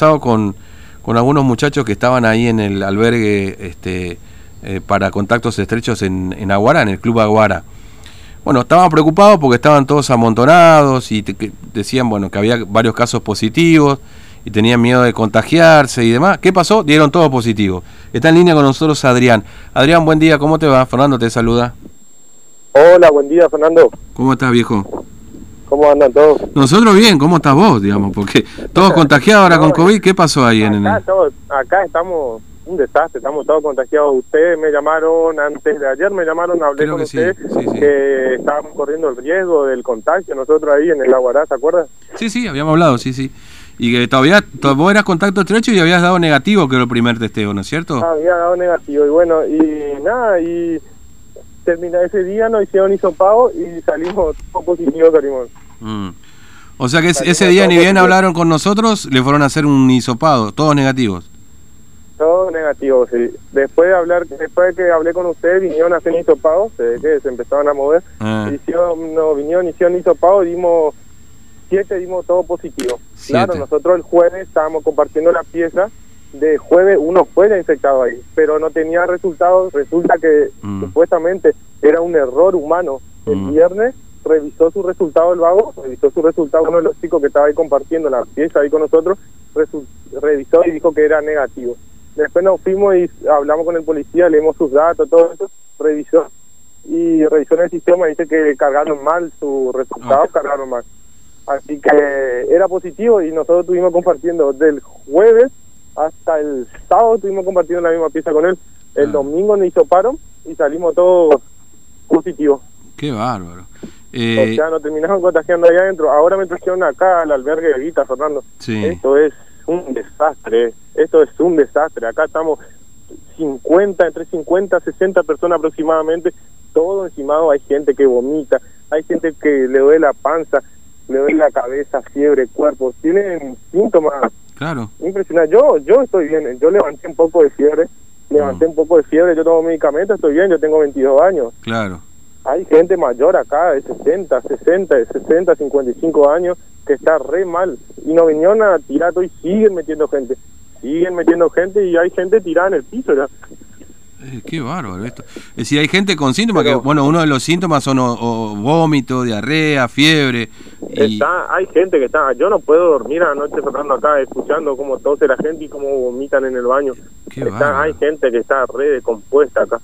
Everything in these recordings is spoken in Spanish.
estado con, con algunos muchachos que estaban ahí en el albergue este, eh, para contactos estrechos en, en Aguara, en el Club Aguara. Bueno, estaban preocupados porque estaban todos amontonados y te- que decían bueno que había varios casos positivos y tenían miedo de contagiarse y demás. ¿Qué pasó? Dieron todo positivo. Está en línea con nosotros Adrián. Adrián, buen día, ¿cómo te va? Fernando te saluda. Hola, buen día, Fernando. ¿Cómo estás, viejo? ¿Cómo andan todos? Nosotros bien, ¿cómo estás vos, digamos? Porque todos contagiados ahora con COVID, ¿qué pasó ahí en Acá, el... todos- acá estamos un desastre, estamos todos contagiados. Ustedes me llamaron antes de ayer, me llamaron, hablé Creo con que ustedes sí, sí. que estábamos corriendo el riesgo del contagio nosotros ahí en el Aguará, ¿se acuerdan? Sí, sí, habíamos hablado, sí, sí. Y que todavía to- vos eras contacto estrecho y habías dado negativo, que era el primer testeo, ¿no es cierto? Había dado negativo y bueno, y nada, y termina ese día, nos hicieron hisopado y salimos todos positivos, salimos. Mm. O sea que es- ese día todos ni bien hablaron con nosotros, le fueron a hacer un hisopado, todos negativos. Todo negativo, sí. Después de hablar, después de que hablé con ustedes, vinieron a hacer hisopado, se ve que se empezaron a mover. Ah, Hicieron, no, vinieron, hicieron hisopado, dimos siete, dimos todo positivo. Claro, nosotros el jueves estábamos compartiendo la pieza, de jueves uno fue ya infectado ahí, pero no tenía resultados, resulta que Mm. supuestamente era un error humano. El Mm. viernes revisó su resultado el vago, revisó su resultado uno de los chicos que estaba ahí compartiendo la pieza ahí con nosotros, revisó y dijo que era negativo. Después nos fuimos y hablamos con el policía, leímos sus datos, todo eso, revisó y revisó en el sistema y dice que cargaron mal su resultado, cargaron mal. Así que era positivo y nosotros estuvimos compartiendo del jueves hasta el sábado, estuvimos compartiendo la misma pieza con él. El Ah. domingo nos hizo paro y salimos todos positivos. qué bárbaro. o Eh, sea, nos terminaron contagiando allá adentro. Ahora me trajeron acá al albergue de Vita, Fernando. sí. Esto es un desastre, esto es un desastre. Acá estamos 50, entre 50 60 personas aproximadamente, todo encimado. Hay gente que vomita, hay gente que le duele la panza, le duele la cabeza, fiebre, cuerpo. Tienen síntomas Claro. impresionantes. Yo, yo estoy bien, yo levanté un poco de fiebre, levanté Mm. un poco de fiebre, yo tomo medicamentos, estoy bien, yo tengo 22 años. Claro. Hay gente mayor acá de 60, 60, de 60, 55 años que está re mal y no vinieron a tirar y siguen metiendo gente. Siguen metiendo gente y hay gente tirada en el piso ya. Eh, qué bárbaro esto. Es decir, hay gente con síntomas Pero- que, bueno, uno de los síntomas son o, o vómito, diarrea, fiebre. Y, Está, hay gente que está, yo no puedo dormir anoche tocando acá escuchando cómo tose la gente y cómo vomitan en el baño. Está, hay gente que está re descompuesta acá.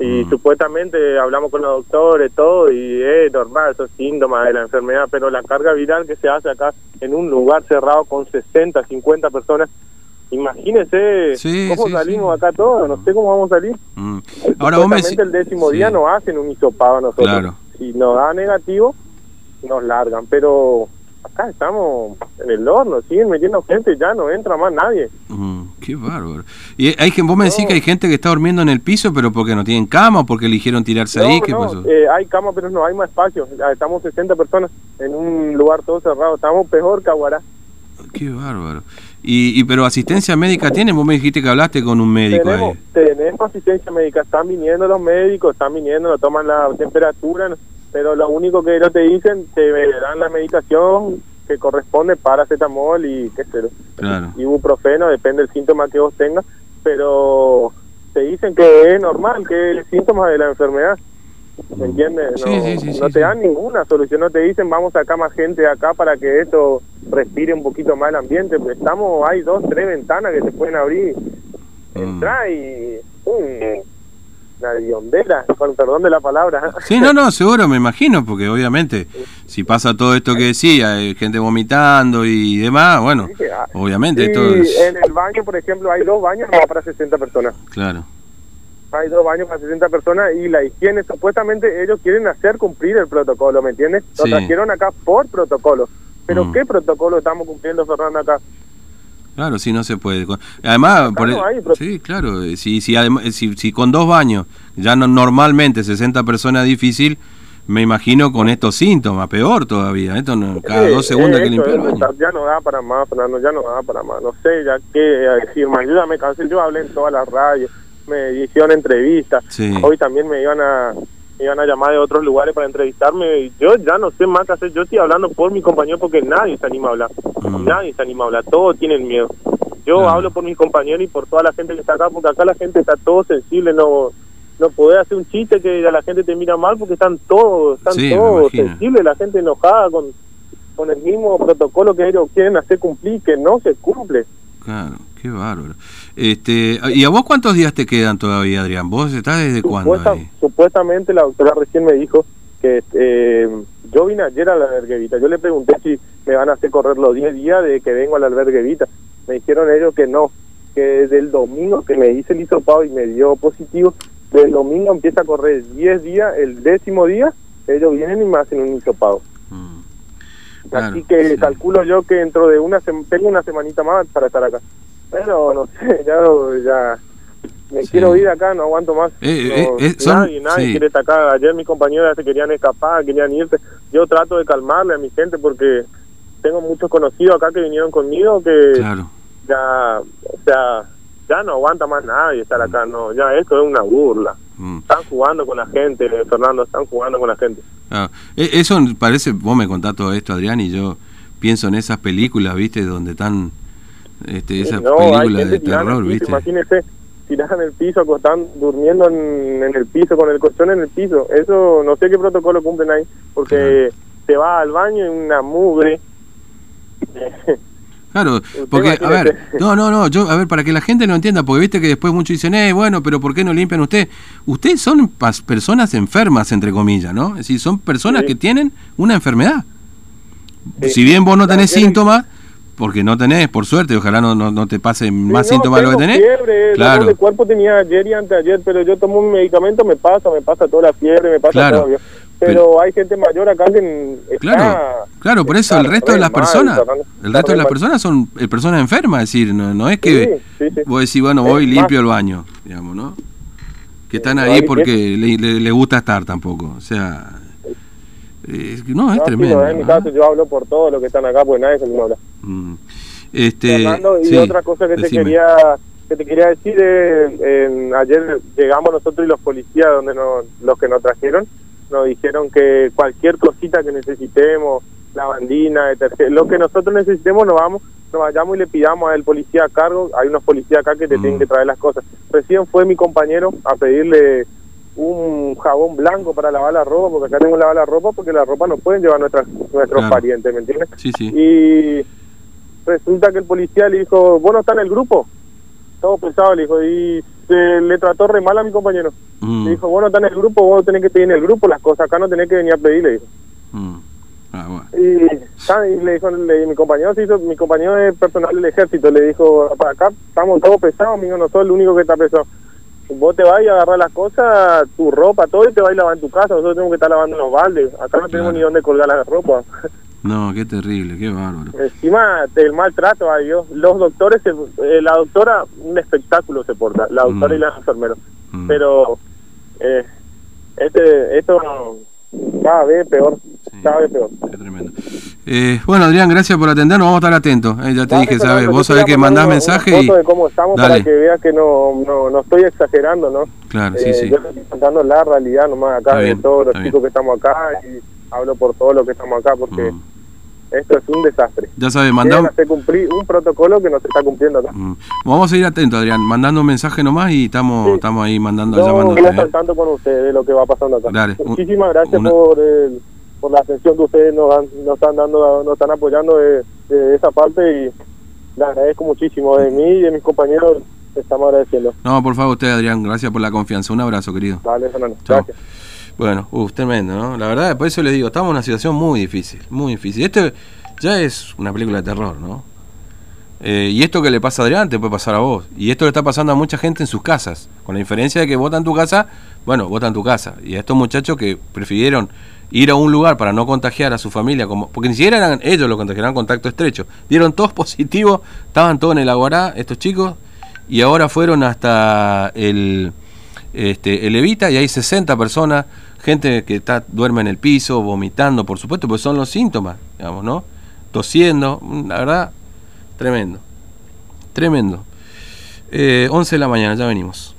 Y Mm. supuestamente hablamos con los doctores, todo, y es normal, son síntomas de la enfermedad, pero la carga viral que se hace acá en un lugar cerrado con 60, 50 personas, imagínense Sí, cómo sí, salimos sí. acá todos, no sé cómo vamos a salir. Mm. Ahora vos me el décimo día nos hacen un hisopado a nosotros. Claro. Si nos da negativo, nos largan, pero acá estamos en el horno, siguen metiendo gente, ya no entra más nadie. Mm, qué bárbaro. Y hay gente, vos me decís No. que hay gente que está durmiendo en el piso, pero porque no tienen cama o porque eligieron tirarse ahí, ¿qué no, pasó? eh, hay cama, pero no hay más espacio. Ya Estamos 60 personas en un lugar todo cerrado. Estamos peor que Aguará. Qué bárbaro. Y, y pero asistencia médica tienen, vos me dijiste que hablaste con un médico Tenemos, ahí. tenemos asistencia médica. Están viniendo los médicos, están viniendo, nos toman la temperatura, pero lo único que ellos te dicen, te dan la medicación que corresponde, paracetamol y qué sé yo. Claro. ibuprofeno, depende del síntoma que vos tengas, pero te dicen que es normal, que es síntoma de la enfermedad. ¿Me entiendes? No, Sí, sí, sí, no te dan ninguna solución, no te dicen vamos a sacar más gente de acá para que esto respire un poquito más el ambiente. Pues estamos, hay dos, tres ventanas que se pueden abrir, Mm. entrar y um, una hediondera, con perdón de la palabra. Sí, no, no, seguro, me imagino, porque obviamente si pasa todo esto que decía, hay gente vomitando y demás, bueno, Sí, ah, obviamente esto es... en el baño, por ejemplo, hay dos baños para 60 personas. Claro. hay dos baños para 60 personas y la higiene, supuestamente ellos quieren hacer cumplir el protocolo, ¿me entiendes? Lo Sí. trajeron acá por protocolo. Pero Mm. ¿qué protocolo estamos cumpliendo, Fernando, acá? Claro, sí, no se puede. Además, por el- pro- sí, claro, eh, si, si, eh, si, si con dos baños, ya no, normalmente 60 personas difícil, me imagino con estos síntomas, peor todavía. Esto no- cada Eh, dos segundos eh, hay que esto limpiar el baño. Ya no da para más, Fernando, ya no da para más. No sé ya qué decir más. Yo ya me cansé, yo hablé en todas las radios, me hicieron entrevistas. Sí. Hoy también me iban a me iban a llamar de otros lugares para entrevistarme. Y yo ya no sé más qué hacer. Yo estoy hablando por mi compañero porque nadie se anima a hablar. Mm. Nadie se anima a hablar. Todos tienen miedo. Yo Claro. hablo por mis compañeros y por toda la gente que está acá, porque acá la gente está todo sensible. No no podés hacer un chiste que a la gente te mira mal porque están todos, están Sí, todos sensibles. La gente enojada con, con el mismo protocolo que ellos quieren hacer cumplir, que no se cumple. Claro, qué bárbaro. Este, ¿Y a vos cuántos días te quedan todavía, Adrián? ¿Vos estás desde cuándo ahí? supuestamente la doctora recién me dijo que eh, yo vine ayer a la alberguevita. Yo le pregunté si me van a hacer correr los 10 días de que vengo a la alberguevita. Me dijeron ellos que no, que desde el domingo que me hice el hisopado y me dio positivo, del domingo empieza a correr 10 días, el décimo día, ellos vienen y me hacen un hisopado. Mm. Claro, Así que sí. calculo yo que dentro de una tengo una semanita más para estar acá. Pero no sé, ya, ya me Sí. quiero ir acá, no aguanto más. Eh, No, eh, eh, son- nadie, nadie sí. quiere estar acá. Ayer mis compañeros ya se querían escapar, querían irse. Yo trato de calmarle a mi gente porque tengo muchos conocidos acá que vinieron conmigo que Claro. ya, o sea, ya no aguanta más nadie estar acá. No, ya esto es una burla. Mm. Están jugando con la gente, Fernando, están jugando con la gente. Claro. E- Eso parece, vos me contás todo esto, Adrián, y yo pienso en esas películas, ¿viste? Donde están, este, esas No, películas de terror, ¿viste? Imagínese, tirada en el piso, acostando, durmiendo en, en el piso, con el colchón en el piso. Eso, no sé qué protocolo cumplen ahí, porque te va al baño en una mugre. Claro, porque, a ver, no, no, no, yo, a ver, para que la gente lo entienda, porque viste que después muchos dicen, eh, bueno, pero ¿por qué no limpian usted? Ustedes son personas enfermas, entre comillas, ¿no? Es decir, son personas Sí. que tienen una enfermedad. Sí. Si bien vos no tenés síntomas, porque no tenés, por suerte, ojalá no, no, no te pasen más no, síntomas de lo que tenés. Fiebre, Claro. de cuerpo tenía ayer y anteayer, pero yo tomo un medicamento, me pasa, me pasa toda la fiebre, me pasa Claro. todo. yo. Pero, hay gente mayor acá que está, Claro, claro, por eso el resto de las mal, personas, el resto de las mal. personas son eh, personas enfermas, es decir, no, no es que Sí, sí, sí. vos decís, bueno, Es voy más- limpio el baño, digamos, ¿no? Que están no, ahí porque le, le- le gusta estar tampoco, o sea, eh, no, es No, tremendo. en mi caso yo hablo por todos los que están acá, pues nadie se me habla. Mm. Este, Fernando, y sí, otra cosa que te quería que te quería decir, eh, en- ayer llegamos nosotros y los policías, donde nos, los que nos trajeron, nos dijeron que cualquier cosita que necesitemos, lavandina, detergente, lo que nosotros necesitemos, nos vamos, nos vayamos y le pidamos al policía a cargo. Hay unos policías acá que te Mm. tienen que traer las cosas. Recién fue mi compañero a pedirle un jabón blanco para lavar la ropa, porque acá tengo que lavar la ropa, porque la ropa no pueden llevar nuestras, nuestros Claro. parientes, ¿me entiendes? Sí, sí. Y resulta que el policía le dijo, vos no estás en el grupo. Todo pesado, le dijo, y se le trató re mal a mi compañero. Mm, Le dijo, vos no estás en el grupo, vos tenés que pedir en el grupo las cosas, acá no tenés que venir a pedir, le dijo. mm. Ah, bueno. Y, y le dijo, le- mi compañero se hizo, mi compañero es personal del ejército, le dijo, para acá estamos todos pesados, amigo, no soy el único que está pesado. Vos te vas y agarrar las cosas, tu ropa, todo, y te vas y lavar en tu casa. Nosotros tenemos que estar lavando los baldes. Acá no tenemos ni dónde colgar la ropa. No, qué terrible, qué bárbaro. Encima del maltrato a Dios, los doctores, se- eh, la doctora, un espectáculo se porta, la doctora Mm. y la enfermera. Mm. Pero eh, este, esto cada vez peor, cada vez peor. Qué tremendo. Eh, bueno, Adrián, gracias por atendernos. Vamos a estar atentos. Eh, ya te dije, sabes, vos sabés que mandás una- mensaje una y. foto de cómo estamos Dale. para que veas que no, no, no estoy exagerando, ¿no? Claro, sí, Eh, sí. Yo estoy contando la realidad nomás acá Está de bien, todos los chicos bien. que estamos acá y hablo por todos los que estamos acá porque Mm. Esto es un desastre. Ya sabes, hacer cumplir un protocolo que no se está cumpliendo acá. Mm. Vamos a ir atentos, Adrián. Mandando un mensaje nomás y estamos, Sí. estamos ahí mandando, Yo llamándote. ¿eh? estar al tanto con ustedes de lo que va pasando acá. Dale, un- Muchísimas gracias una- por, el- por la atención que ustedes nos, han- nos están dando, nos están apoyando de, de esa parte y le agradezco muchísimo de mí y de mis compañeros. Estamos agradeciendo. No, por favor, usted, Adrián. Gracias por la confianza. Un abrazo, querido. Dale, Fernando. Chao. Gracias. Bueno, uh, tremendo, ¿no? La verdad, por eso les digo, estamos en una situación muy difícil, muy difícil. Esto ya es una película de terror, ¿no? Eh, y esto que le pasa a Adrián te puede pasar a vos. Y esto le está pasando a mucha gente en sus casas. Con la diferencia de que vota en tu casa, bueno, vota en tu casa. Y a estos muchachos que prefirieron ir a un lugar para no contagiar a su familia, como porque ni siquiera eran ellos los contagiaron contacto estrecho. Dieron todos positivos, estaban todos en el Aguará, estos chicos, y ahora fueron hasta el, este, el Evita y hay 60 personas, gente que está, duerme en el piso, vomitando, por supuesto, porque son los síntomas, digamos, ¿no? Tosiendo, mm, la verdad, tremendo. Tremendo. Eh, 11 de la mañana, ya venimos.